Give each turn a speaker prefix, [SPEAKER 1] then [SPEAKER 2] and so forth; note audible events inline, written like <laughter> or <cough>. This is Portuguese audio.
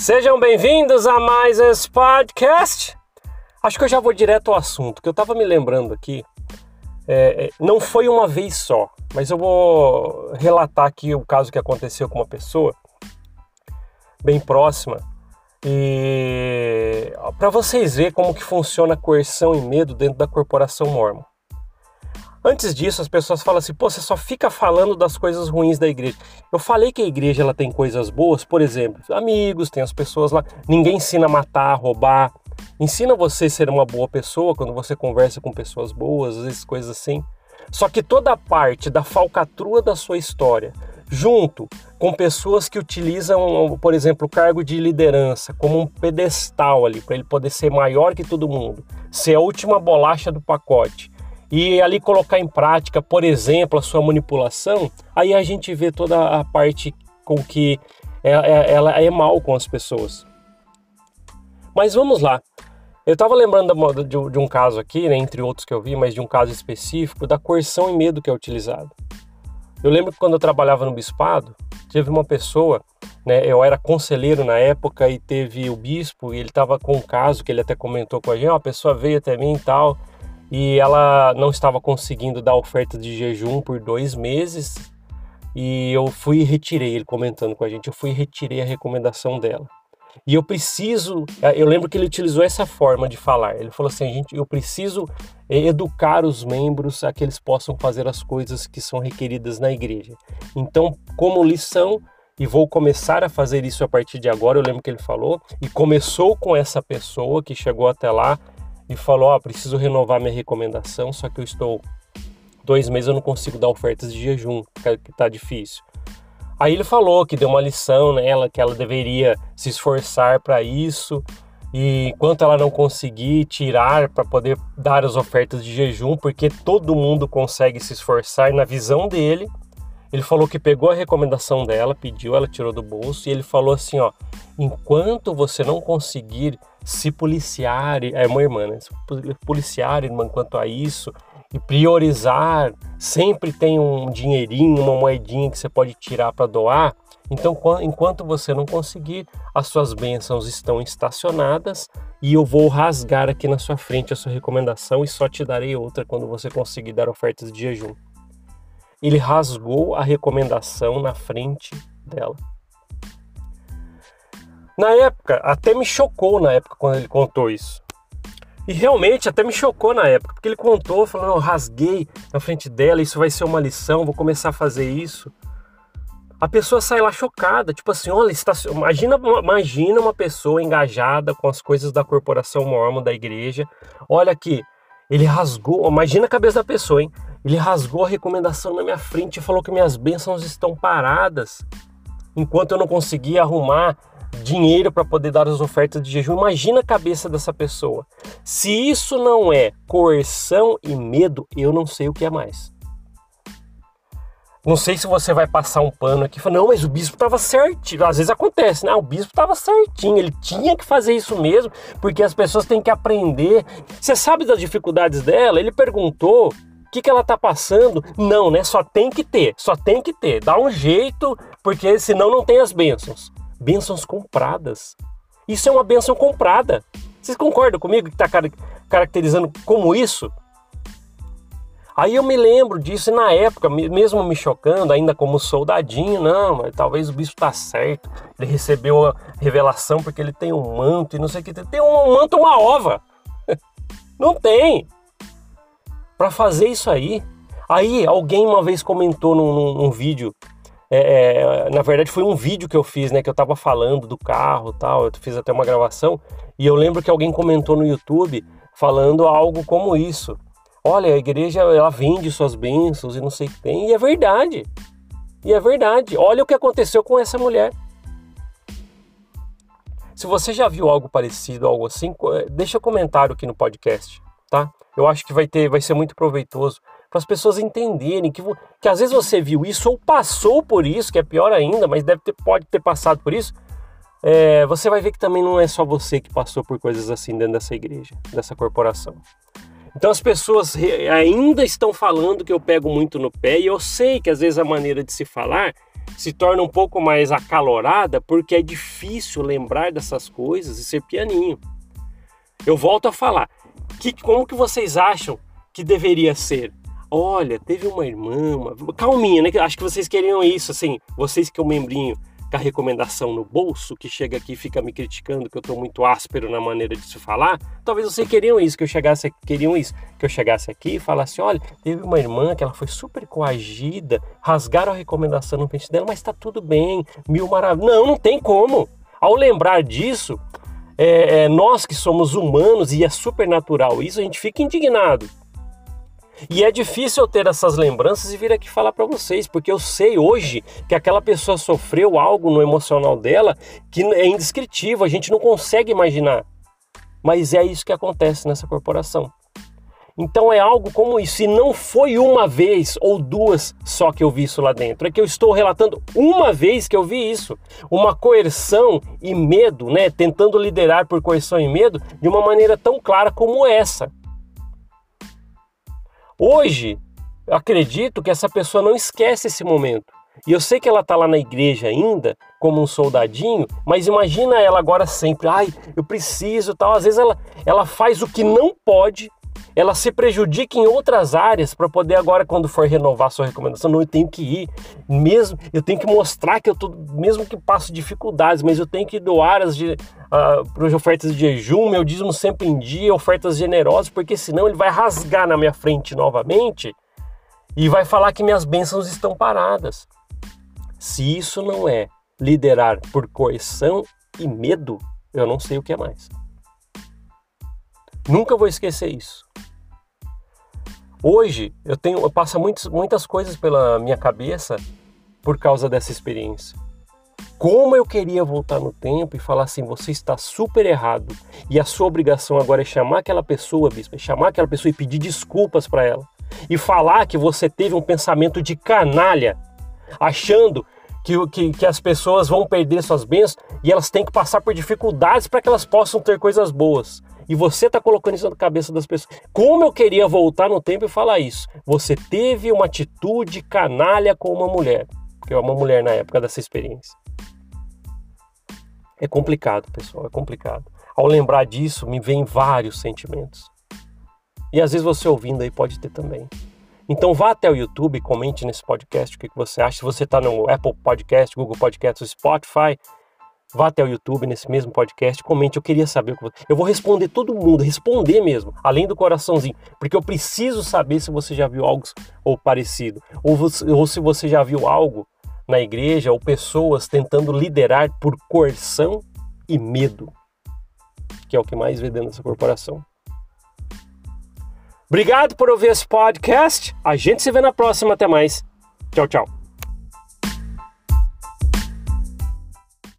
[SPEAKER 1] Sejam bem-vindos a mais esse podcast. Acho que eu já vou direto ao assunto, que eu estava me lembrando aqui. É, é, não foi uma vez só, mas eu vou relatar aqui o caso que aconteceu com uma pessoa bem próxima e para vocês verem como que funciona a coerção e medo dentro da corporação mormon. Antes disso, as pessoas falam assim: pô, você só fica falando das coisas ruins da igreja. Eu falei que a igreja ela tem coisas boas, por exemplo, amigos, tem as pessoas lá. Ninguém ensina a matar, roubar. Ensina você a ser uma boa pessoa quando você conversa com pessoas boas, às vezes coisas assim. Só que toda a parte da falcatrua da sua história, junto com pessoas que utilizam, por exemplo, o cargo de liderança como um pedestal ali, para ele poder ser maior que todo mundo, ser a última bolacha do pacote e ali colocar em prática, por exemplo, a sua manipulação, aí a gente vê toda a parte com que é, é, ela é mal com as pessoas. Mas vamos lá. Eu estava lembrando de, um caso aqui, né, entre outros que eu vi, mas de um caso específico, da coerção e medo que é utilizado. Eu lembro que quando eu trabalhava no bispado, teve uma pessoa, né, eu era conselheiro na época e teve o bispo, e ele estava com um caso que ele até comentou com a gente, uma pessoa veio até mim e tal, e ela não estava conseguindo dar oferta de jejum por dois meses e eu fui e retirei, ele comentando com a gente, eu fui e retirei a recomendação dela. E eu preciso, eu lembro que ele utilizou essa forma de falar. Ele falou assim: gente, eu preciso educar os membros a que eles possam fazer as coisas que são requeridas na igreja. Então, como lição, e vou começar a fazer isso a partir de agora. Eu lembro que ele falou, e começou com essa pessoa que chegou até lá e falou: Ó, oh, preciso renovar minha recomendação, só que eu estou dois meses eu não consigo dar ofertas de jejum, que tá difícil. Aí ele falou que deu uma lição nela, que ela deveria se esforçar para isso, e enquanto ela não conseguir tirar para poder dar as ofertas de jejum, porque todo mundo consegue se esforçar na visão dele. Ele falou que pegou a recomendação dela, pediu, ela tirou do bolso e ele falou assim, ó: "Enquanto você não conseguir se policiar, é uma irmã, né? Se policiar, irmã, quanto a isso e priorizar, sempre tem um dinheirinho, uma moedinha que você pode tirar para doar. Então, enquanto você não conseguir, as suas bênçãos estão estacionadas e eu vou rasgar aqui na sua frente a sua recomendação e só te darei outra quando você conseguir dar ofertas de jejum. Ele rasgou a recomendação na frente dela. Na época, até me chocou na época quando ele contou isso. E realmente até me chocou na época, porque ele contou, falando, eu rasguei na frente dela, isso vai ser uma lição, vou começar a fazer isso. A pessoa sai lá chocada, tipo assim, olha, está... imagina, imagina uma pessoa engajada com as coisas da corporação mormon, da igreja. Olha aqui, ele rasgou, imagina a cabeça da pessoa, hein? Ele rasgou a recomendação na minha frente e falou que minhas bênçãos estão paradas. Enquanto eu não conseguia arrumar dinheiro para poder dar as ofertas de jejum. Imagina a cabeça dessa pessoa. Se isso não é coerção e medo, eu não sei o que é mais. Não sei se você vai passar um pano aqui e falar, não, mas o bispo estava certinho. Às vezes acontece, né? O bispo estava certinho, ele tinha que fazer isso mesmo, porque as pessoas têm que aprender. Você sabe das dificuldades dela? Ele perguntou que, que ela tá passando. Não, né? Só tem que ter, só tem que ter. Dá um jeito, porque senão não tem as bênçãos bênçãos compradas. Isso é uma bênção comprada. Vocês concordam comigo que está caracterizando como isso? Aí eu me lembro disso e na época, mesmo me chocando, ainda como soldadinho, não, mas talvez o bispo está certo. Ele recebeu a revelação porque ele tem um manto e não sei o que. Tem um manto, uma ova. <laughs> Não tem. Para fazer isso aí. Aí alguém uma vez comentou num, num, num vídeo é, é, na verdade foi um vídeo que eu fiz, né, que eu tava falando do carro tal, eu fiz até uma gravação, e eu lembro que alguém comentou no YouTube falando algo como isso. Olha, a igreja ela vende suas bênçãos e não sei o que tem, e é verdade. E é verdade. Olha o que aconteceu com essa mulher. Se você já viu algo parecido, algo assim, deixa um comentário aqui no podcast, tá? Eu acho que vai ter, vai ser muito proveitoso para as pessoas entenderem que, que às vezes você viu isso ou passou por isso, que é pior ainda, mas deve ter, pode ter passado por isso. É, você vai ver que também não é só você que passou por coisas assim dentro dessa igreja, dessa corporação. Então as pessoas ainda estão falando que eu pego muito no pé e eu sei que às vezes a maneira de se falar se torna um pouco mais acalorada porque é difícil lembrar dessas coisas e ser pianinho. Eu volto a falar. Que, como que vocês acham que deveria ser? Olha, teve uma irmã, uma... calminha, né? Acho que vocês queriam isso, assim, vocês que é o membrinho com a recomendação no bolso, que chega aqui e fica me criticando que eu estou muito áspero na maneira de se falar, talvez vocês queriam isso, que eu chegasse, queriam isso, que eu chegasse aqui e falasse, olha, teve uma irmã que ela foi super coagida, rasgaram a recomendação no pente dela, mas está tudo bem, mil maravilhas. Não, não tem como. Ao lembrar disso, é, é, nós que somos humanos e é super natural isso, a gente fica indignado. E é difícil eu ter essas lembranças e vir aqui falar para vocês, porque eu sei hoje que aquela pessoa sofreu algo no emocional dela que é indescritível, a gente não consegue imaginar. Mas é isso que acontece nessa corporação. Então é algo como isso. E não foi uma vez ou duas só que eu vi isso lá dentro. É que eu estou relatando uma vez que eu vi isso. Uma coerção e medo, né? Tentando liderar por coerção e medo de uma maneira tão clara como essa. Hoje, acredito que essa pessoa não esquece esse momento. E eu sei que ela está lá na igreja ainda, como um soldadinho, mas imagina ela agora sempre, ai, eu preciso tal. Às vezes ela, ela faz o que não pode, ela se prejudica em outras áreas para poder agora, quando for renovar sua recomendação, não, eu tenho que ir, mesmo, eu tenho que mostrar que eu tô, mesmo que passo dificuldades, mas eu tenho que doar as, uh, para as ofertas de jejum, meu dízimo sempre em dia, ofertas generosas, porque senão ele vai rasgar na minha frente novamente e vai falar que minhas bênçãos estão paradas. Se isso não é liderar por coerção e medo, eu não sei o que é mais. Nunca vou esquecer isso. Hoje eu tenho, eu passo muitas, muitas coisas pela minha cabeça por causa dessa experiência. Como eu queria voltar no tempo e falar assim: você está super errado e a sua obrigação agora é chamar aquela pessoa, bispo, é chamar aquela pessoa e pedir desculpas para ela e falar que você teve um pensamento de canalha, achando que, que, que as pessoas vão perder suas bênçãos e elas têm que passar por dificuldades para que elas possam ter coisas boas. E você está colocando isso na cabeça das pessoas. Como eu queria voltar no tempo e falar isso? Você teve uma atitude canalha com uma mulher, porque é uma mulher na época dessa experiência. É complicado, pessoal, é complicado. Ao lembrar disso, me vem vários sentimentos. E às vezes você ouvindo aí pode ter também. Então vá até o YouTube comente nesse podcast o que você acha. Se você está no Apple Podcast, Google Podcast, Spotify, vá até o YouTube nesse mesmo podcast, comente. Eu queria saber. Eu vou responder todo mundo, responder mesmo, além do coraçãozinho, porque eu preciso saber se você já viu algo ou parecido, ou, você, ou se você já viu algo na igreja ou pessoas tentando liderar por coerção e medo, que é o que mais vê dentro dessa corporação. Obrigado por ouvir esse podcast. A gente se vê na próxima. Até mais. Tchau, tchau.